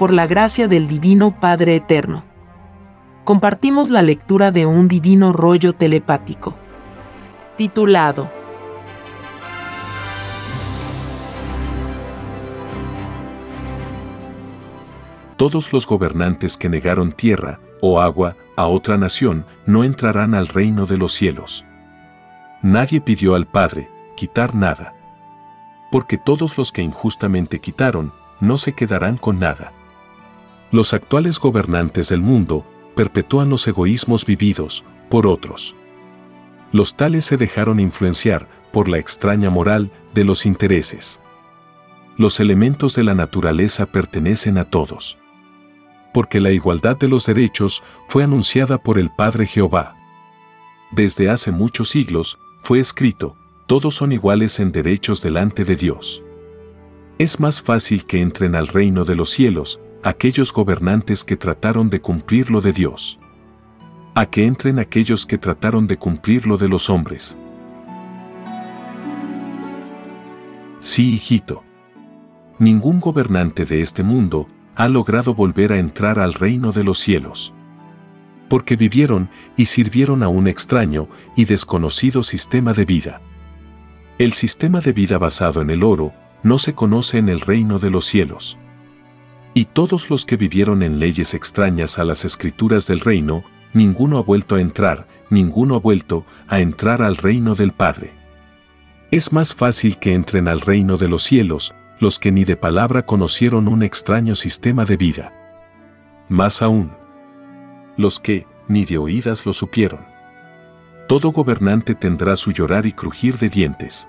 por la gracia del Divino Padre Eterno. Compartimos la lectura de un divino rollo telepático, titulado Todos los gobernantes que negaron tierra o agua a otra nación no entrarán al reino de los cielos. Nadie pidió al Padre quitar nada. Porque todos los que injustamente quitaron no se quedarán con nada. Los actuales gobernantes del mundo perpetúan los egoísmos vividos por otros. Los tales se dejaron influenciar por la extraña moral de los intereses. Los elementos de la naturaleza pertenecen a todos. Porque la igualdad de los derechos fue anunciada por el Padre Jehová. Desde hace muchos siglos fue escrito, todos son iguales en derechos delante de Dios. Es más fácil que entren al reino de los cielos aquellos gobernantes que trataron de cumplir lo de Dios. A que entren aquellos que trataron de cumplir lo de los hombres. Sí, hijito. Ningún gobernante de este mundo ha logrado volver a entrar al reino de los cielos. Porque vivieron y sirvieron a un extraño y desconocido sistema de vida. El sistema de vida basado en el oro, no se conoce en el reino de los cielos. Y todos los que vivieron en leyes extrañas a las escrituras del reino, ninguno ha vuelto a entrar, ninguno ha vuelto a entrar al reino del Padre. Es más fácil que entren al reino de los cielos los que ni de palabra conocieron un extraño sistema de vida. Más aún, los que ni de oídas lo supieron. Todo gobernante tendrá su llorar y crujir de dientes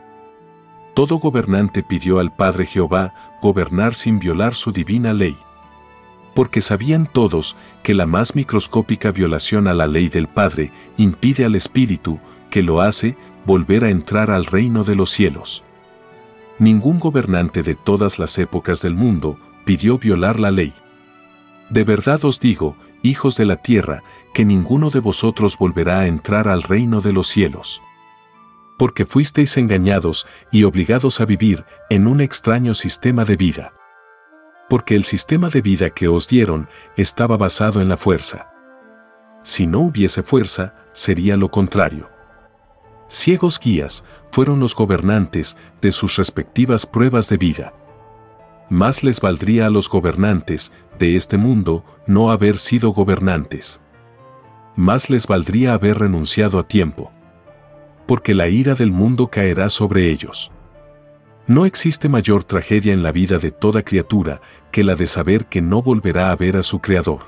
todo gobernante pidió al Padre Jehová gobernar sin violar su divina ley. Porque sabían todos que la más microscópica violación a la ley del Padre impide al Espíritu, que lo hace, volver a entrar al reino de los cielos. Ningún gobernante de todas las épocas del mundo pidió violar la ley. De verdad os digo, hijos de la tierra, que ninguno de vosotros volverá a entrar al reino de los cielos porque fuisteis engañados y obligados a vivir en un extraño sistema de vida. Porque el sistema de vida que os dieron estaba basado en la fuerza. Si no hubiese fuerza, sería lo contrario. Ciegos guías fueron los gobernantes de sus respectivas pruebas de vida. Más les valdría a los gobernantes de este mundo no haber sido gobernantes. Más les valdría haber renunciado a tiempo porque la ira del mundo caerá sobre ellos. No existe mayor tragedia en la vida de toda criatura que la de saber que no volverá a ver a su Creador.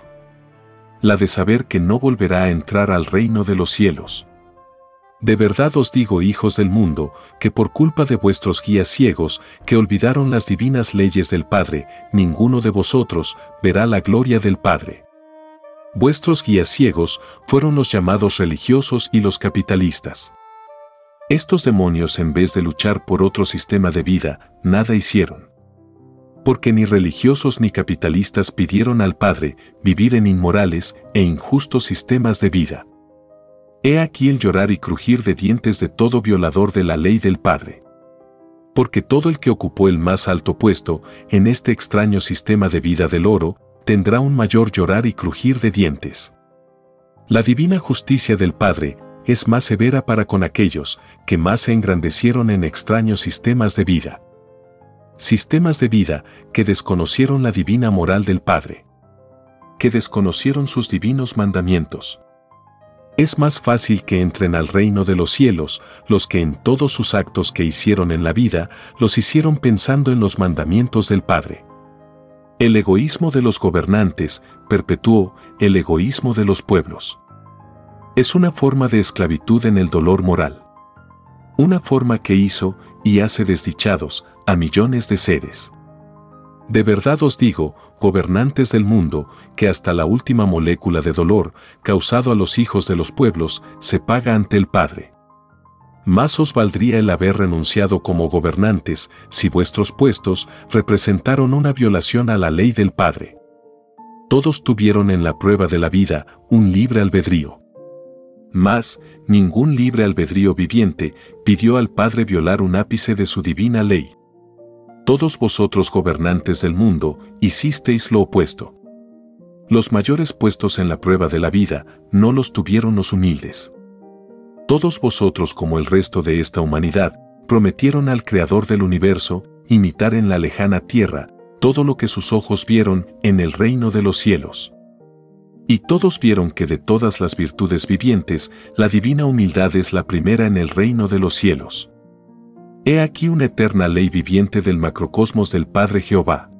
La de saber que no volverá a entrar al reino de los cielos. De verdad os digo, hijos del mundo, que por culpa de vuestros guías ciegos, que olvidaron las divinas leyes del Padre, ninguno de vosotros verá la gloria del Padre. Vuestros guías ciegos fueron los llamados religiosos y los capitalistas. Estos demonios en vez de luchar por otro sistema de vida, nada hicieron. Porque ni religiosos ni capitalistas pidieron al Padre vivir en inmorales e injustos sistemas de vida. He aquí el llorar y crujir de dientes de todo violador de la ley del Padre. Porque todo el que ocupó el más alto puesto en este extraño sistema de vida del oro, tendrá un mayor llorar y crujir de dientes. La divina justicia del Padre es más severa para con aquellos que más se engrandecieron en extraños sistemas de vida. Sistemas de vida que desconocieron la divina moral del Padre. Que desconocieron sus divinos mandamientos. Es más fácil que entren al reino de los cielos los que en todos sus actos que hicieron en la vida los hicieron pensando en los mandamientos del Padre. El egoísmo de los gobernantes perpetuó el egoísmo de los pueblos es una forma de esclavitud en el dolor moral. Una forma que hizo y hace desdichados a millones de seres. De verdad os digo, gobernantes del mundo, que hasta la última molécula de dolor causado a los hijos de los pueblos se paga ante el Padre. Más os valdría el haber renunciado como gobernantes si vuestros puestos representaron una violación a la ley del Padre. Todos tuvieron en la prueba de la vida un libre albedrío. Mas, ningún libre albedrío viviente pidió al Padre violar un ápice de su divina ley. Todos vosotros gobernantes del mundo, hicisteis lo opuesto. Los mayores puestos en la prueba de la vida no los tuvieron los humildes. Todos vosotros como el resto de esta humanidad, prometieron al Creador del universo imitar en la lejana tierra todo lo que sus ojos vieron en el reino de los cielos. Y todos vieron que de todas las virtudes vivientes, la divina humildad es la primera en el reino de los cielos. He aquí una eterna ley viviente del macrocosmos del Padre Jehová.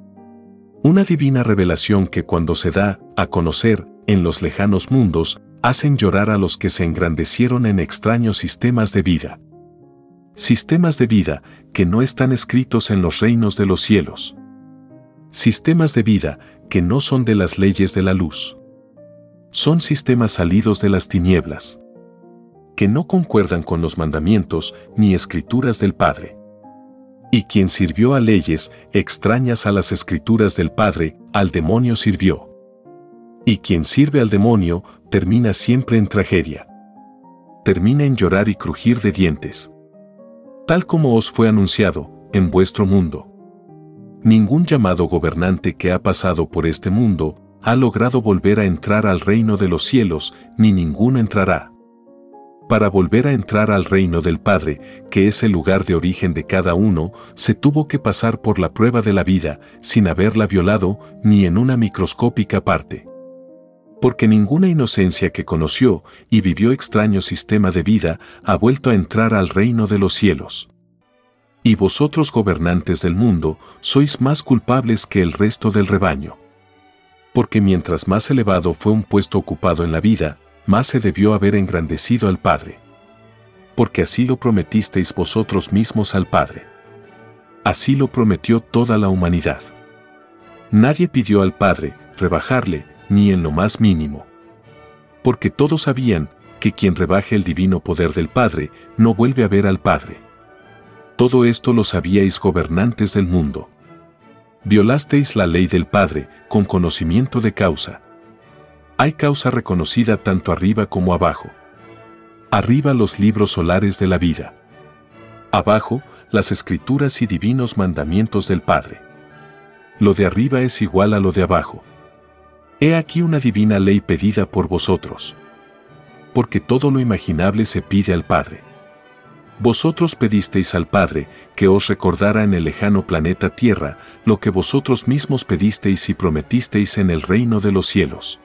Una divina revelación que cuando se da a conocer en los lejanos mundos, hacen llorar a los que se engrandecieron en extraños sistemas de vida. Sistemas de vida que no están escritos en los reinos de los cielos. Sistemas de vida que no son de las leyes de la luz. Son sistemas salidos de las tinieblas que no concuerdan con los mandamientos ni escrituras del Padre. Y quien sirvió a leyes extrañas a las escrituras del Padre, al demonio sirvió. Y quien sirve al demonio termina siempre en tragedia. Termina en llorar y crujir de dientes. Tal como os fue anunciado, en vuestro mundo. Ningún llamado gobernante que ha pasado por este mundo ha logrado volver a entrar al reino de los cielos, ni ninguno entrará para volver a entrar al reino del Padre, que es el lugar de origen de cada uno, se tuvo que pasar por la prueba de la vida, sin haberla violado ni en una microscópica parte. Porque ninguna inocencia que conoció y vivió extraño sistema de vida ha vuelto a entrar al reino de los cielos. Y vosotros gobernantes del mundo, sois más culpables que el resto del rebaño. Porque mientras más elevado fue un puesto ocupado en la vida, más se debió haber engrandecido al Padre. Porque así lo prometisteis vosotros mismos al Padre. Así lo prometió toda la humanidad. Nadie pidió al Padre rebajarle, ni en lo más mínimo. Porque todos sabían que quien rebaje el divino poder del Padre no vuelve a ver al Padre. Todo esto lo sabíais gobernantes del mundo. Violasteis la ley del Padre con conocimiento de causa hay causa reconocida tanto arriba como abajo. Arriba los libros solares de la vida. Abajo, las escrituras y divinos mandamientos del Padre. Lo de arriba es igual a lo de abajo. He aquí una divina ley pedida por vosotros. Porque todo lo imaginable se pide al Padre. Vosotros pedisteis al Padre que os recordara en el lejano planeta Tierra lo que vosotros mismos pedisteis y prometisteis en el reino de los cielos.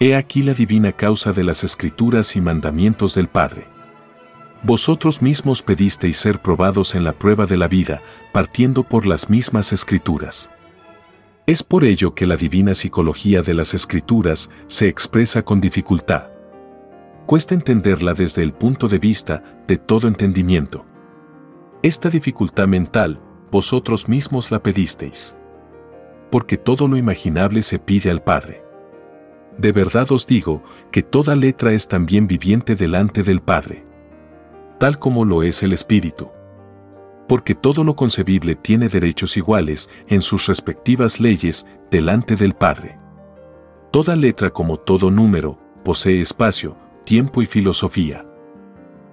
He aquí la divina causa de las escrituras y mandamientos del Padre. Vosotros mismos pedisteis ser probados en la prueba de la vida, partiendo por las mismas escrituras. Es por ello que la divina psicología de las escrituras se expresa con dificultad. Cuesta entenderla desde el punto de vista de todo entendimiento. Esta dificultad mental, vosotros mismos la pedisteis. Porque todo lo imaginable se pide al Padre. De verdad os digo que toda letra es también viviente delante del Padre. Tal como lo es el Espíritu. Porque todo lo concebible tiene derechos iguales en sus respectivas leyes delante del Padre. Toda letra como todo número posee espacio, tiempo y filosofía.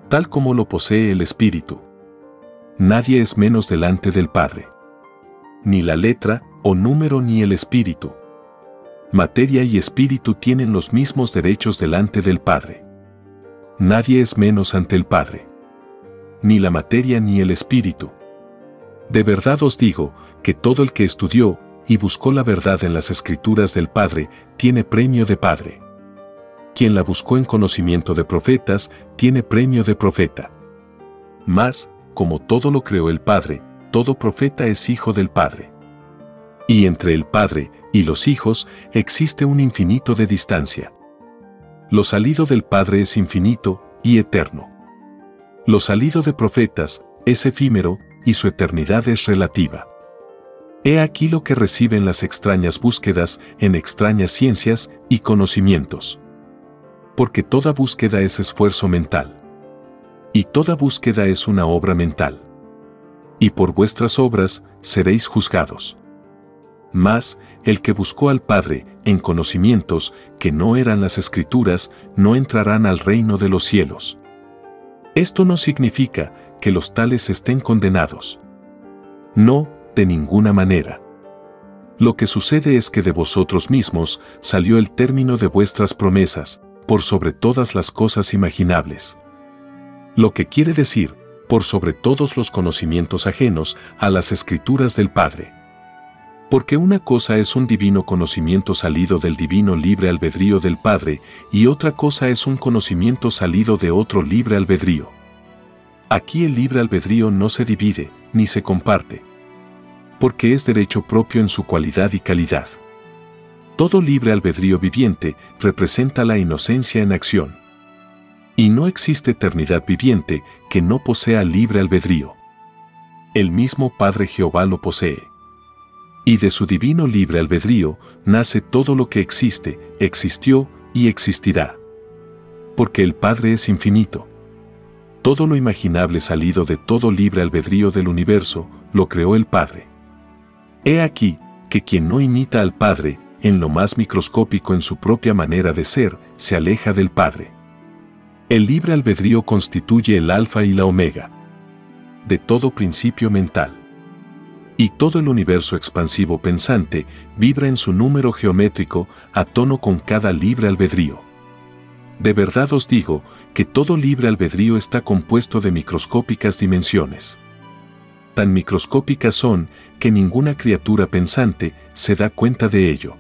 Tal como lo posee el Espíritu. Nadie es menos delante del Padre. Ni la letra, o número ni el Espíritu materia y espíritu tienen los mismos derechos delante del Padre. Nadie es menos ante el Padre. Ni la materia ni el espíritu. De verdad os digo que todo el que estudió y buscó la verdad en las escrituras del Padre tiene premio de Padre. Quien la buscó en conocimiento de profetas tiene premio de profeta. Mas, como todo lo creó el Padre, todo profeta es hijo del Padre. Y entre el Padre y los hijos existe un infinito de distancia. Lo salido del Padre es infinito y eterno. Lo salido de profetas es efímero y su eternidad es relativa. He aquí lo que reciben las extrañas búsquedas en extrañas ciencias y conocimientos. Porque toda búsqueda es esfuerzo mental. Y toda búsqueda es una obra mental. Y por vuestras obras seréis juzgados. Mas, el que buscó al Padre en conocimientos que no eran las escrituras, no entrarán al reino de los cielos. Esto no significa que los tales estén condenados. No, de ninguna manera. Lo que sucede es que de vosotros mismos salió el término de vuestras promesas, por sobre todas las cosas imaginables. Lo que quiere decir, por sobre todos los conocimientos ajenos a las escrituras del Padre. Porque una cosa es un divino conocimiento salido del divino libre albedrío del Padre y otra cosa es un conocimiento salido de otro libre albedrío. Aquí el libre albedrío no se divide, ni se comparte. Porque es derecho propio en su cualidad y calidad. Todo libre albedrío viviente representa la inocencia en acción. Y no existe eternidad viviente que no posea libre albedrío. El mismo Padre Jehová lo posee. Y de su divino libre albedrío nace todo lo que existe, existió y existirá. Porque el Padre es infinito. Todo lo imaginable salido de todo libre albedrío del universo, lo creó el Padre. He aquí que quien no imita al Padre, en lo más microscópico en su propia manera de ser, se aleja del Padre. El libre albedrío constituye el alfa y la omega de todo principio mental y todo el universo expansivo pensante vibra en su número geométrico a tono con cada libre albedrío. De verdad os digo que todo libre albedrío está compuesto de microscópicas dimensiones. Tan microscópicas son que ninguna criatura pensante se da cuenta de ello.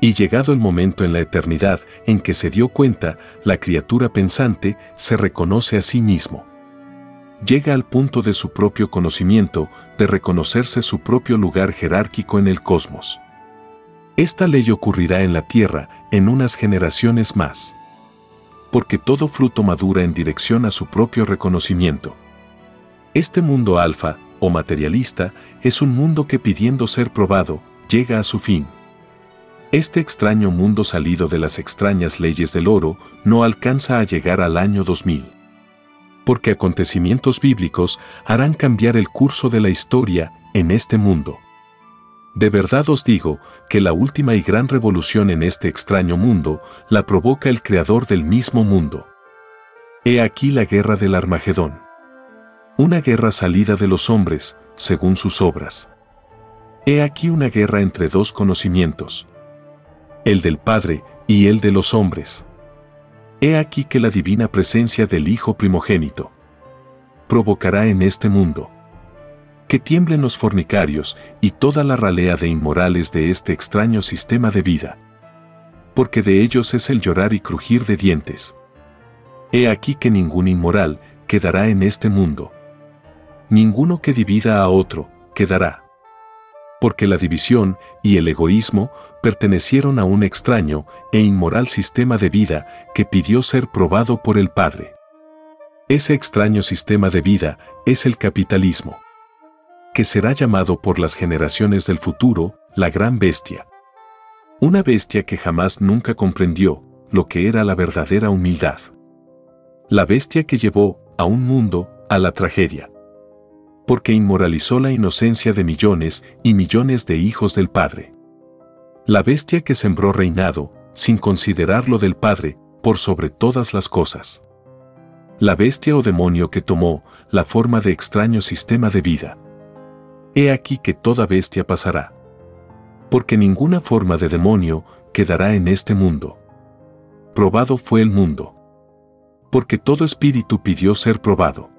Y llegado el momento en la eternidad en que se dio cuenta, la criatura pensante se reconoce a sí mismo llega al punto de su propio conocimiento, de reconocerse su propio lugar jerárquico en el cosmos. Esta ley ocurrirá en la Tierra en unas generaciones más. Porque todo fruto madura en dirección a su propio reconocimiento. Este mundo alfa, o materialista, es un mundo que pidiendo ser probado, llega a su fin. Este extraño mundo salido de las extrañas leyes del oro no alcanza a llegar al año 2000 porque acontecimientos bíblicos harán cambiar el curso de la historia en este mundo. De verdad os digo que la última y gran revolución en este extraño mundo la provoca el creador del mismo mundo. He aquí la guerra del Armagedón. Una guerra salida de los hombres, según sus obras. He aquí una guerra entre dos conocimientos. El del Padre y el de los hombres. He aquí que la divina presencia del Hijo primogénito provocará en este mundo que tiemblen los fornicarios y toda la ralea de inmorales de este extraño sistema de vida. Porque de ellos es el llorar y crujir de dientes. He aquí que ningún inmoral quedará en este mundo. Ninguno que divida a otro quedará porque la división y el egoísmo pertenecieron a un extraño e inmoral sistema de vida que pidió ser probado por el Padre. Ese extraño sistema de vida es el capitalismo, que será llamado por las generaciones del futuro la gran bestia. Una bestia que jamás nunca comprendió lo que era la verdadera humildad. La bestia que llevó a un mundo a la tragedia porque inmoralizó la inocencia de millones y millones de hijos del Padre. La bestia que sembró reinado, sin considerar lo del Padre, por sobre todas las cosas. La bestia o demonio que tomó la forma de extraño sistema de vida. He aquí que toda bestia pasará. Porque ninguna forma de demonio quedará en este mundo. Probado fue el mundo. Porque todo espíritu pidió ser probado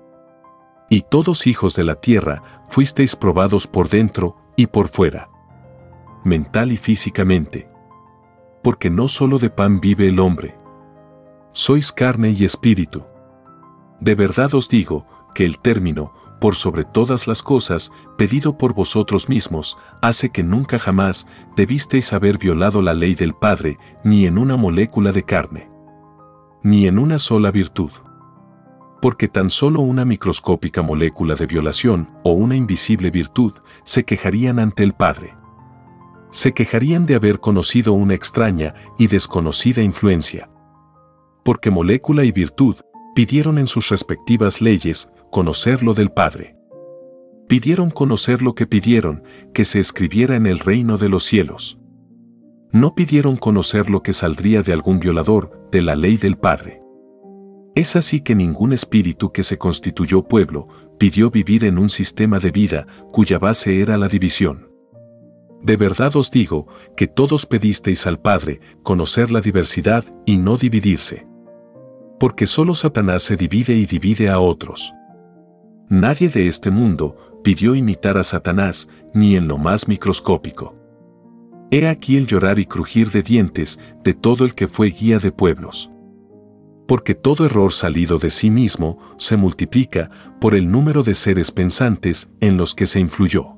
y todos hijos de la tierra fuisteis probados por dentro y por fuera, mental y físicamente. Porque no solo de pan vive el hombre. Sois carne y espíritu. De verdad os digo que el término, por sobre todas las cosas, pedido por vosotros mismos, hace que nunca jamás debisteis haber violado la ley del Padre, ni en una molécula de carne, ni en una sola virtud porque tan solo una microscópica molécula de violación o una invisible virtud se quejarían ante el Padre. Se quejarían de haber conocido una extraña y desconocida influencia. Porque molécula y virtud pidieron en sus respectivas leyes conocer lo del Padre. Pidieron conocer lo que pidieron, que se escribiera en el reino de los cielos. No pidieron conocer lo que saldría de algún violador de la ley del Padre Es así que ningún espíritu que se constituyó pueblo pidió vivir en un sistema de vida cuya base era la división. De verdad os digo que todos pedisteis al Padre conocer la diversidad y no dividirse. Porque solo Satanás se divide y divide a otros. Nadie de este mundo pidió imitar a Satanás ni en lo más microscópico. He aquí el llorar y crujir de dientes de todo el que fue guía de pueblos. Porque todo error salido de sí mismo se multiplica por el número de seres pensantes en los que se influyó.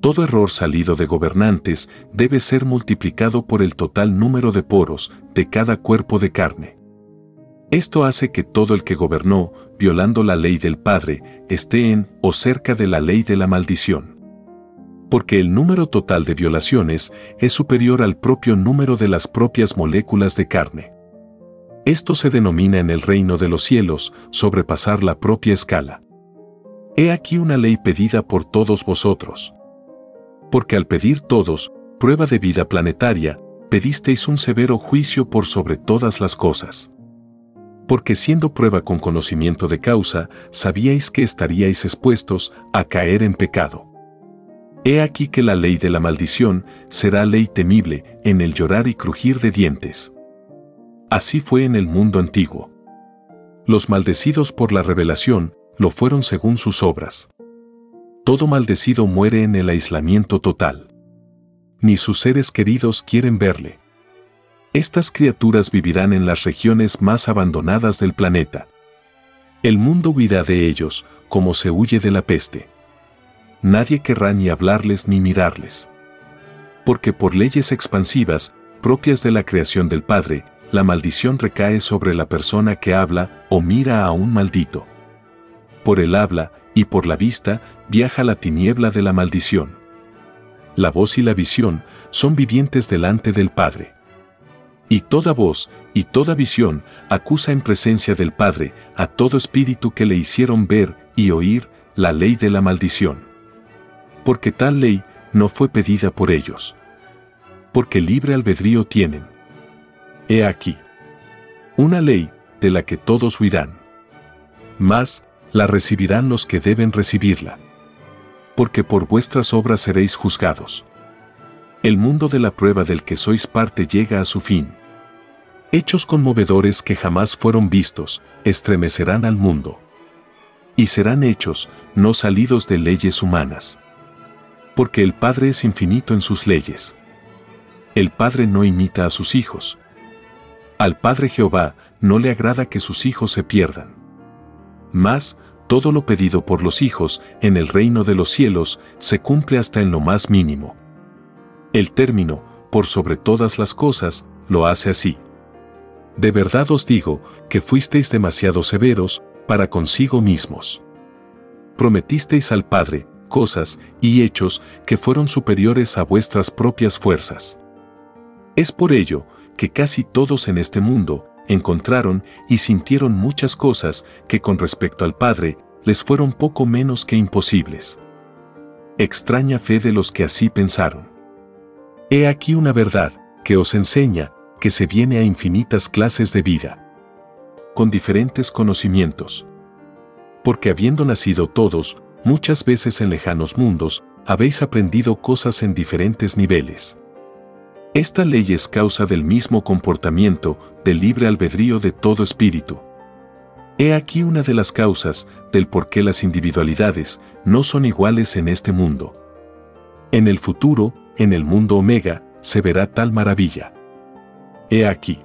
Todo error salido de gobernantes debe ser multiplicado por el total número de poros de cada cuerpo de carne. Esto hace que todo el que gobernó, violando la ley del Padre, esté en o cerca de la ley de la maldición. Porque el número total de violaciones es superior al propio número de las propias moléculas de carne. Esto se denomina en el reino de los cielos sobrepasar la propia escala. He aquí una ley pedida por todos vosotros porque al pedir todos, prueba de vida planetaria, pedisteis un severo juicio por sobre todas las cosas. Porque siendo prueba con conocimiento de causa, sabíais que estaríais expuestos a caer en pecado. He aquí que la ley de la maldición será ley temible en el llorar y crujir de dientes. Así fue en el mundo antiguo. Los maldecidos por la revelación lo fueron según sus obras todo maldecido muere en el aislamiento total. Ni sus seres queridos quieren verle. Estas criaturas vivirán en las regiones más abandonadas del planeta. El mundo huirá de ellos como se huye de la peste. Nadie querrá ni hablarles ni mirarles. Porque por leyes expansivas, propias de la creación del Padre, la maldición recae sobre la persona que habla o mira a un maldito. Por el habla, y por la vista viaja la tiniebla de la maldición. La voz y la visión son vivientes delante del Padre. Y toda voz y toda visión acusa en presencia del Padre a todo espíritu que le hicieron ver y oír la ley de la maldición. Porque tal ley no fue pedida por ellos. Porque libre albedrío tienen. He aquí. Una ley de la que todos huirán. Mas, la recibirán los que deben recibirla. Porque por vuestras obras seréis juzgados. El mundo de la prueba del que sois parte llega a su fin. Hechos conmovedores que jamás fueron vistos, estremecerán al mundo. Y serán hechos, no salidos de leyes humanas. Porque el Padre es infinito en sus leyes. El Padre no imita a sus hijos. Al Padre Jehová no le agrada que sus hijos se pierdan. Mas, todo lo pedido por los hijos en el reino de los cielos se cumple hasta en lo más mínimo. El término, por sobre todas las cosas, lo hace así. De verdad os digo que fuisteis demasiado severos para consigo mismos. Prometisteis al Padre cosas y hechos que fueron superiores a vuestras propias fuerzas. Es por ello que casi todos en este mundo encontraron y sintieron muchas cosas que con respecto al Padre les fueron poco menos que imposibles. Extraña fe de los que así pensaron. He aquí una verdad que os enseña que se viene a infinitas clases de vida, con diferentes conocimientos. Porque habiendo nacido todos, muchas veces en lejanos mundos, habéis aprendido cosas en diferentes niveles. Esta ley es causa del mismo comportamiento del libre albedrío de todo espíritu. He aquí una de las causas del por qué las individualidades no son iguales en este mundo. En el futuro, en el mundo omega, se verá tal maravilla. He aquí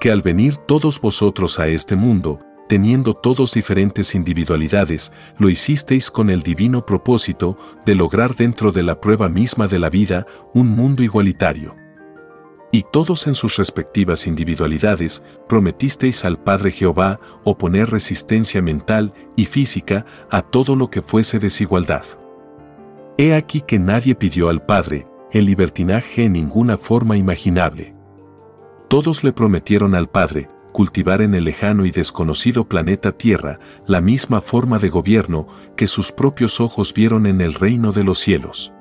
que al venir todos vosotros a este mundo, teniendo todos diferentes individualidades, lo hicisteis con el divino propósito de lograr dentro de la prueba misma de la vida un mundo igualitario. Y todos en sus respectivas individualidades prometisteis al Padre Jehová oponer resistencia mental y física a todo lo que fuese desigualdad. He aquí que nadie pidió al Padre el libertinaje en ninguna forma imaginable. Todos le prometieron al Padre cultivar en el lejano y desconocido planeta Tierra la misma forma de gobierno que sus propios ojos vieron en el reino de los cielos.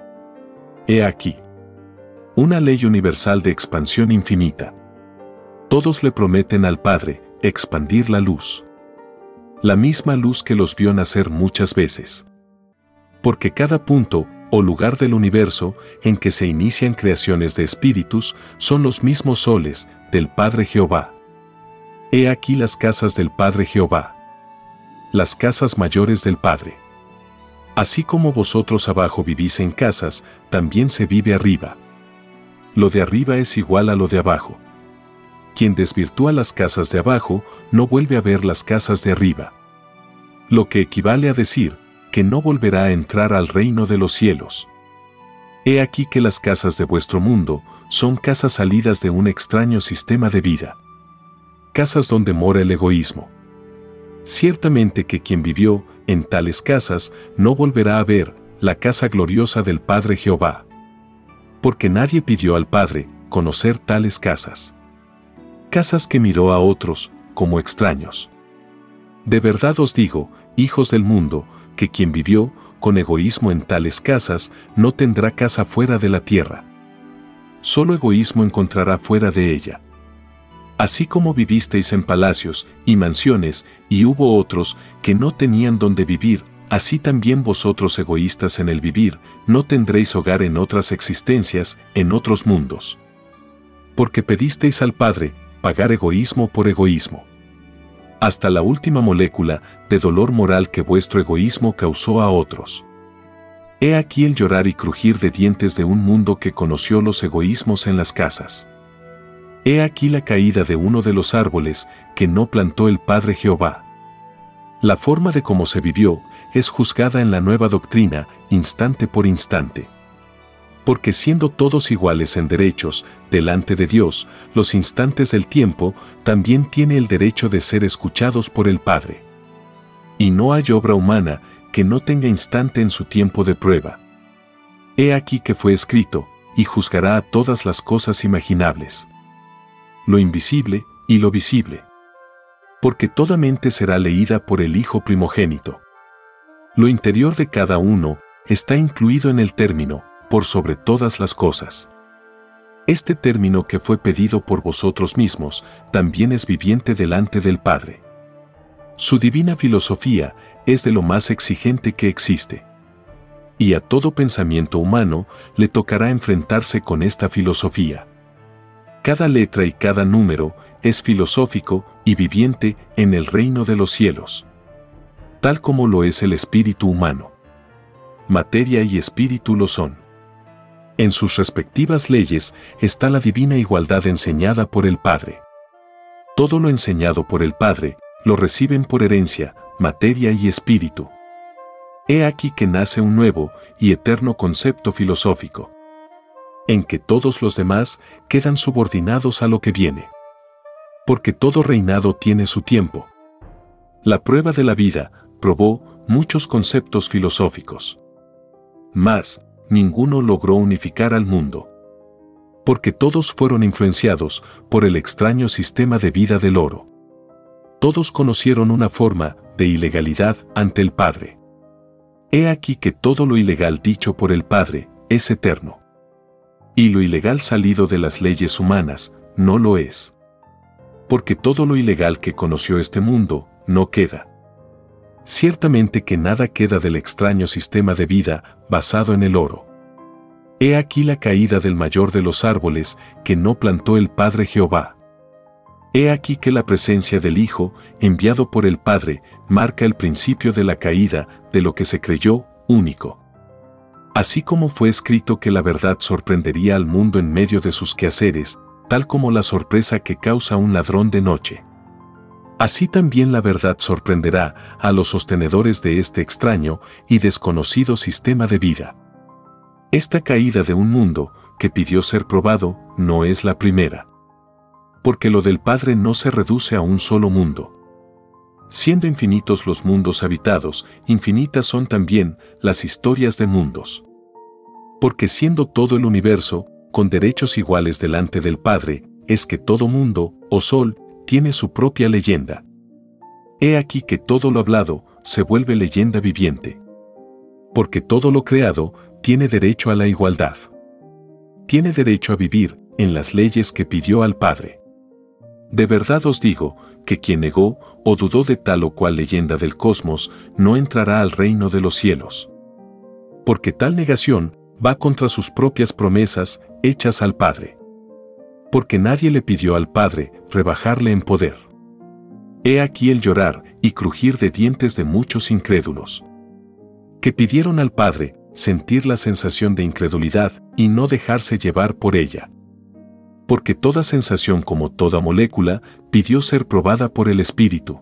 He aquí. Una ley universal de expansión infinita. Todos le prometen al Padre expandir la luz. La misma luz que los vio nacer muchas veces. Porque cada punto o lugar del universo en que se inician creaciones de espíritus son los mismos soles del Padre Jehová. He aquí las casas del Padre Jehová. Las casas mayores del Padre. Así como vosotros abajo vivís en casas, también se vive arriba. Lo de arriba es igual a lo de abajo. Quien desvirtúa las casas de abajo no vuelve a ver las casas de arriba. Lo que equivale a decir que no volverá a entrar al reino de los cielos. He aquí que las casas de vuestro mundo son casas salidas de un extraño sistema de vida. Casas donde mora el egoísmo. Ciertamente que quien vivió en tales casas no volverá a ver la casa gloriosa del Padre Jehová. Porque nadie pidió al Padre conocer tales casas. Casas que miró a otros como extraños. De verdad os digo, hijos del mundo, que quien vivió con egoísmo en tales casas no tendrá casa fuera de la tierra. Solo egoísmo encontrará fuera de ella. Así como vivisteis en palacios y mansiones, y hubo otros que no tenían donde vivir, así también vosotros egoístas en el vivir, no tendréis hogar en otras existencias, en otros mundos. Porque pedisteis al Padre, pagar egoísmo por egoísmo. Hasta la última molécula de dolor moral que vuestro egoísmo causó a otros. He aquí el llorar y crujir de dientes de un mundo que conoció los egoísmos en las casas. He aquí la caída de uno de los árboles que no plantó el Padre Jehová. La forma de cómo se vivió es juzgada en la nueva doctrina, instante por instante. Porque siendo todos iguales en derechos, delante de Dios, los instantes del tiempo también tiene el derecho de ser escuchados por el Padre. Y no hay obra humana que no tenga instante en su tiempo de prueba. He aquí que fue escrito, y juzgará a todas las cosas imaginables lo invisible y lo visible. Porque toda mente será leída por el Hijo primogénito. Lo interior de cada uno está incluido en el término, por sobre todas las cosas. Este término que fue pedido por vosotros mismos también es viviente delante del Padre. Su divina filosofía es de lo más exigente que existe. Y a todo pensamiento humano le tocará enfrentarse con esta filosofía. Cada letra y cada número es filosófico y viviente en el reino de los cielos, tal como lo es el espíritu humano. Materia y espíritu lo son. En sus respectivas leyes está la divina igualdad enseñada por el Padre. Todo lo enseñado por el Padre lo reciben por herencia, materia y espíritu. He aquí que nace un nuevo y eterno concepto filosófico en que todos los demás quedan subordinados a lo que viene. Porque todo reinado tiene su tiempo. La prueba de la vida probó muchos conceptos filosóficos. Mas, ninguno logró unificar al mundo. Porque todos fueron influenciados por el extraño sistema de vida del oro. Todos conocieron una forma de ilegalidad ante el Padre. He aquí que todo lo ilegal dicho por el Padre es eterno y lo ilegal salido de las leyes humanas no lo es. Porque todo lo ilegal que conoció este mundo no queda. Ciertamente que nada queda del extraño sistema de vida basado en el oro. He aquí la caída del mayor de los árboles que no plantó el Padre Jehová. He aquí que la presencia del Hijo, enviado por el Padre, marca el principio de la caída de lo que se creyó único. Así como fue escrito que la verdad sorprendería al mundo en medio de sus quehaceres, tal como la sorpresa que causa un ladrón de noche. Así también la verdad sorprenderá a los sostenedores de este extraño y desconocido sistema de vida. Esta caída de un mundo que pidió ser probado no es la primera. Porque lo del Padre no se reduce a un solo mundo. Siendo infinitos los mundos habitados, infinitas son también las historias de mundos porque siendo todo el universo, con derechos iguales delante del Padre, es que todo mundo, o sol, tiene su propia leyenda. He aquí que todo lo hablado se vuelve leyenda viviente. Porque todo lo creado tiene derecho a la igualdad. Tiene derecho a vivir en las leyes que pidió al Padre. De verdad os digo, que quien negó o dudó de tal o cual leyenda del cosmos, no entrará al reino de los cielos. Porque tal negación va contra sus propias promesas hechas al Padre. Porque nadie le pidió al Padre rebajarle en poder. He aquí el llorar y crujir de dientes de muchos incrédulos. Que pidieron al Padre sentir la sensación de incredulidad y no dejarse llevar por ella. Porque toda sensación como toda molécula pidió ser probada por el Espíritu.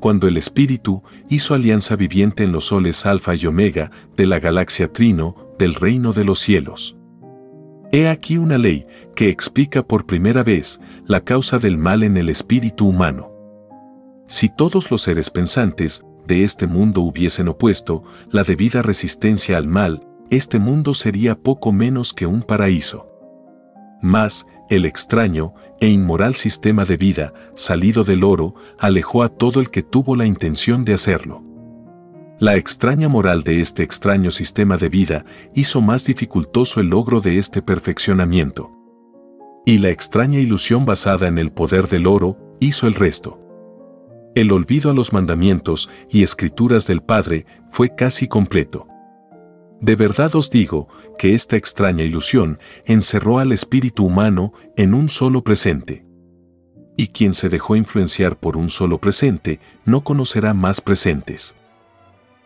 Cuando el Espíritu hizo alianza viviente en los soles Alfa y Omega de la galaxia Trino del reino de los cielos. He aquí una ley que explica por primera vez la causa del mal en el espíritu humano. Si todos los seres pensantes de este mundo hubiesen opuesto la debida resistencia al mal, este mundo sería poco menos que un paraíso. Mas, el extraño e inmoral sistema de vida, salido del oro, alejó a todo el que tuvo la intención de hacerlo. La extraña moral de este extraño sistema de vida hizo más dificultoso el logro de este perfeccionamiento. Y la extraña ilusión basada en el poder del oro hizo el resto. El olvido a los mandamientos y escrituras del Padre fue casi completo. De verdad os digo que esta extraña ilusión encerró al espíritu humano en un solo presente. Y quien se dejó influenciar por un solo presente no conocerá más presentes.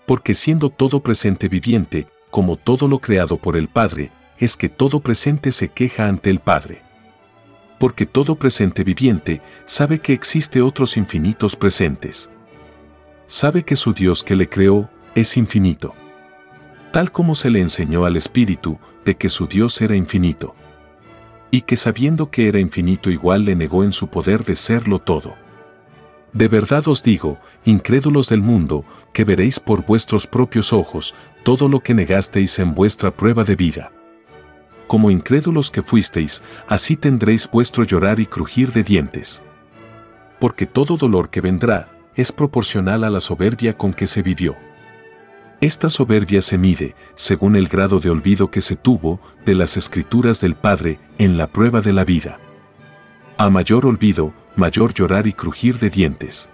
Porque siendo todo presente viviente, como todo lo creado por el Padre, es que todo presente se queja ante el Padre porque todo presente viviente sabe que existe otros infinitos presentes. Sabe que su Dios que le creó es infinito. Tal como se le enseñó al Espíritu de que su Dios era infinito. Y que sabiendo que era infinito igual le negó en su poder de serlo todo. De verdad os digo, incrédulos del mundo, que veréis por vuestros propios ojos todo lo que negasteis en vuestra prueba de vida como incrédulos que fuisteis, así tendréis vuestro llorar y crujir de dientes. Porque todo dolor que vendrá es proporcional a la soberbia con que se vivió. Esta soberbia se mide según el grado de olvido que se tuvo de las escrituras del Padre en la prueba de la vida. A mayor olvido, mayor llorar y crujir de dientes.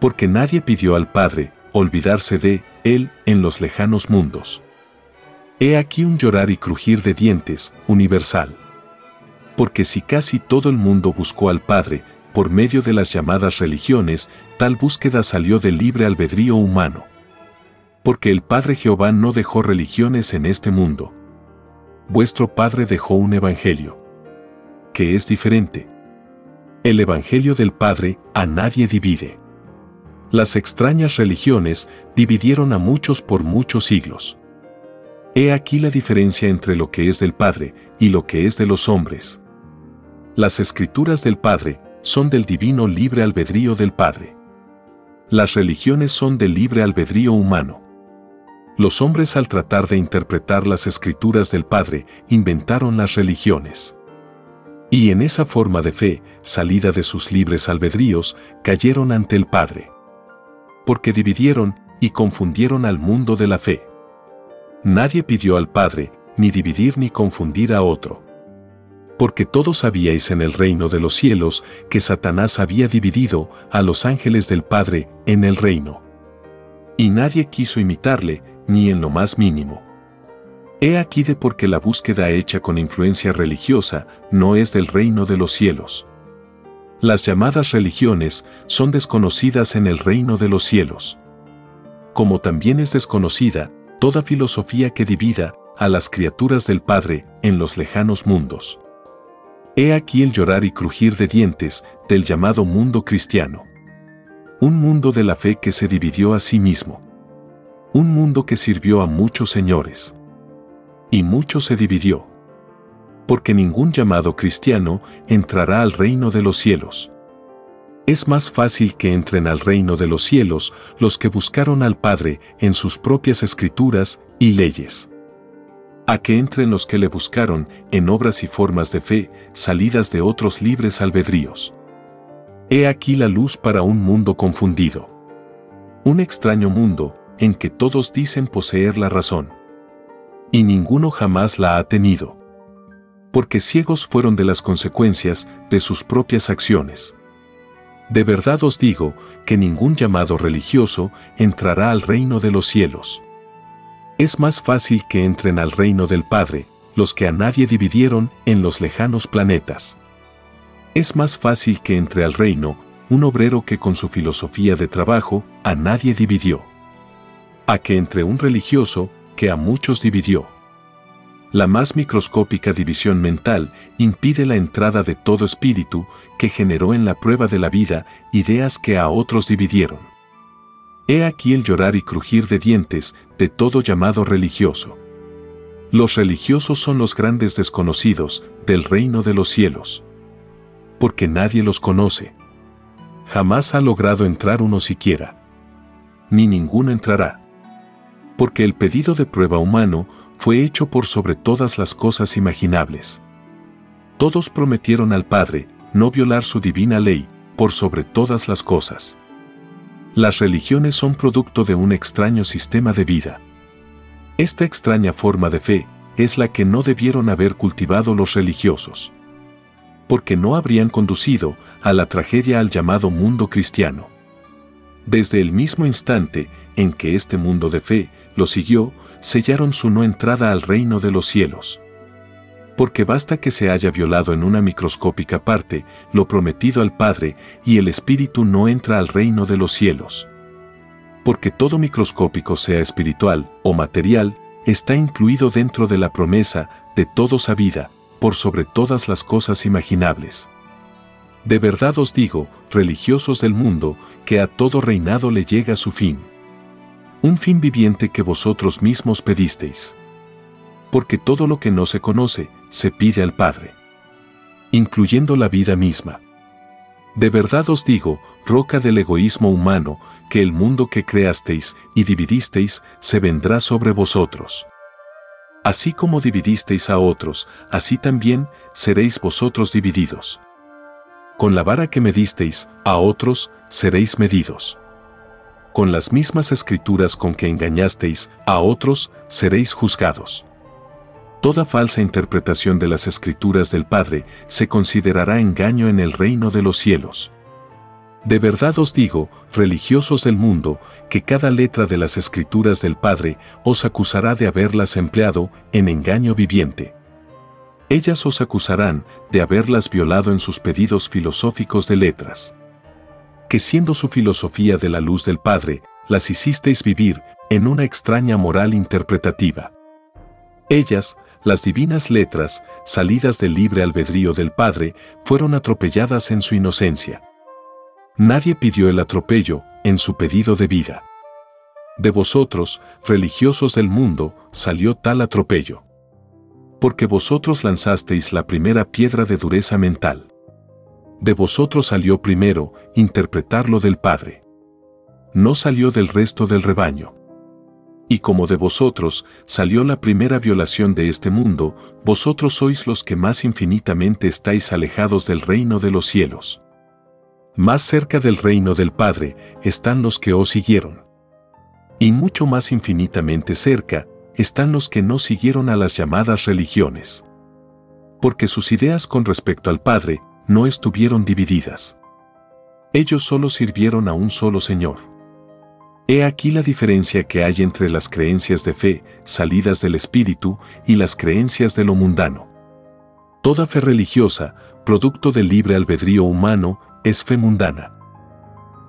Porque nadie pidió al Padre olvidarse de Él en los lejanos mundos. He aquí un llorar y crujir de dientes, universal. Porque si casi todo el mundo buscó al Padre, por medio de las llamadas religiones, tal búsqueda salió del libre albedrío humano. Porque el Padre Jehová no dejó religiones en este mundo. Vuestro Padre dejó un Evangelio. Que es diferente. El Evangelio del Padre a nadie divide. Las extrañas religiones dividieron a muchos por muchos siglos. He aquí la diferencia entre lo que es del Padre y lo que es de los hombres. Las escrituras del Padre son del divino libre albedrío del Padre. Las religiones son del libre albedrío humano. Los hombres al tratar de interpretar las escrituras del Padre inventaron las religiones. Y en esa forma de fe, salida de sus libres albedríos, cayeron ante el Padre. Porque dividieron y confundieron al mundo de la fe. Nadie pidió al Padre, ni dividir ni confundir a otro. Porque todos sabíais en el reino de los cielos que Satanás había dividido a los ángeles del Padre en el reino. Y nadie quiso imitarle, ni en lo más mínimo. He aquí de porque la búsqueda hecha con influencia religiosa no es del reino de los cielos. Las llamadas religiones son desconocidas en el reino de los cielos. Como también es desconocida toda filosofía que divida a las criaturas del Padre en los lejanos mundos. He aquí el llorar y crujir de dientes del llamado mundo cristiano. Un mundo de la fe que se dividió a sí mismo. Un mundo que sirvió a muchos señores. Y mucho se dividió. Porque ningún llamado cristiano entrará al reino de los cielos es más fácil que entren al reino de los cielos los que buscaron al Padre en sus propias escrituras y leyes. A que entren los que le buscaron en obras y formas de fe salidas de otros libres albedríos. He aquí la luz para un mundo confundido. Un extraño mundo en que todos dicen poseer la razón. Y ninguno jamás la ha tenido. Porque ciegos fueron de las consecuencias de sus propias acciones. De verdad os digo que ningún llamado religioso entrará al reino de los cielos. Es más fácil que entren al reino del Padre los que a nadie dividieron en los lejanos planetas. Es más fácil que entre al reino un obrero que con su filosofía de trabajo a nadie dividió. A que entre un religioso que a muchos dividió. La más microscópica división mental impide la entrada de todo espíritu que generó en la prueba de la vida ideas que a otros dividieron. He aquí el llorar y crujir de dientes de todo llamado religioso. Los religiosos son los grandes desconocidos del reino de los cielos. Porque nadie los conoce. Jamás ha logrado entrar uno siquiera. Ni ninguno entrará. Porque el pedido de prueba humano fue hecho por sobre todas las cosas imaginables. Todos prometieron al Padre no violar su divina ley por sobre todas las cosas. Las religiones son producto de un extraño sistema de vida. Esta extraña forma de fe es la que no debieron haber cultivado los religiosos. Porque no habrían conducido a la tragedia al llamado mundo cristiano. Desde el mismo instante en que este mundo de fe lo siguió, sellaron su no entrada al reino de los cielos. Porque basta que se haya violado en una microscópica parte lo prometido al Padre y el Espíritu no entra al reino de los cielos. Porque todo microscópico sea espiritual o material, está incluido dentro de la promesa de todo sabida, por sobre todas las cosas imaginables. De verdad os digo, religiosos del mundo, que a todo reinado le llega su fin un fin viviente que vosotros mismos pedisteis. Porque todo lo que no se conoce, se pide al Padre, incluyendo la vida misma. De verdad os digo, roca del egoísmo humano, que el mundo que creasteis y dividisteis se vendrá sobre vosotros. Así como dividisteis a otros, así también seréis vosotros divididos. Con la vara que medisteis a otros, seréis medidos con las mismas escrituras con que engañasteis a otros, seréis juzgados. Toda falsa interpretación de las escrituras del Padre se considerará engaño en el reino de los cielos. De verdad os digo, religiosos del mundo, que cada letra de las escrituras del Padre os acusará de haberlas empleado en engaño viviente. Ellas os acusarán de haberlas violado en sus pedidos filosóficos de letras que siendo su filosofía de la luz del Padre, las hicisteis vivir en una extraña moral interpretativa. Ellas, las divinas letras, salidas del libre albedrío del Padre, fueron atropelladas en su inocencia. Nadie pidió el atropello en su pedido de vida. De vosotros, religiosos del mundo, salió tal atropello. Porque vosotros lanzasteis la primera piedra de dureza mental de vosotros salió primero interpretar lo del Padre. No salió del resto del rebaño. Y como de vosotros salió la primera violación de este mundo, vosotros sois los que más infinitamente estáis alejados del reino de los cielos. Más cerca del reino del Padre están los que os siguieron. Y mucho más infinitamente cerca están los que no siguieron a las llamadas religiones. Porque sus ideas con respecto al Padre no estuvieron divididas. Ellos solo sirvieron a un solo Señor. He aquí la diferencia que hay entre las creencias de fe, salidas del Espíritu, y las creencias de lo mundano. Toda fe religiosa, producto del libre albedrío humano, es fe mundana.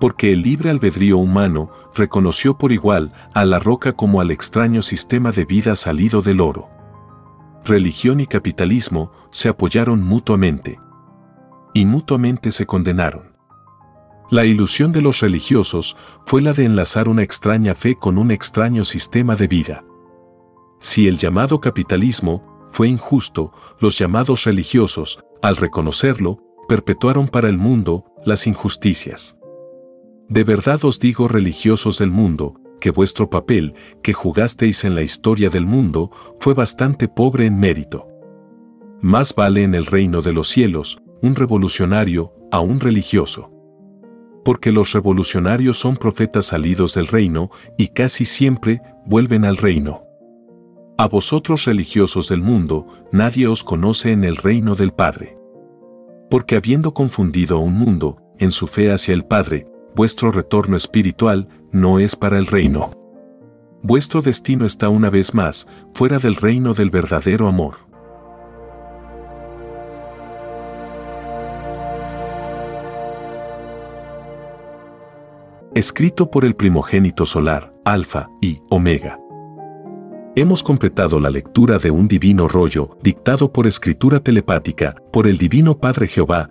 Porque el libre albedrío humano reconoció por igual a la roca como al extraño sistema de vida salido del oro. Religión y capitalismo se apoyaron mutuamente y mutuamente se condenaron. La ilusión de los religiosos fue la de enlazar una extraña fe con un extraño sistema de vida. Si el llamado capitalismo fue injusto, los llamados religiosos, al reconocerlo, perpetuaron para el mundo las injusticias. De verdad os digo religiosos del mundo, que vuestro papel, que jugasteis en la historia del mundo, fue bastante pobre en mérito. Más vale en el reino de los cielos un revolucionario a un religioso. Porque los revolucionarios son profetas salidos del reino y casi siempre vuelven al reino. A vosotros religiosos del mundo, nadie os conoce en el reino del Padre. Porque habiendo confundido a un mundo, en su fe hacia el Padre, vuestro retorno espiritual no es para el reino. Vuestro destino está una vez más fuera del reino del verdadero amor. Escrito por el primogénito solar, Alfa y Omega. Hemos completado la lectura de un divino rollo dictado por escritura telepática por el Divino Padre Jehová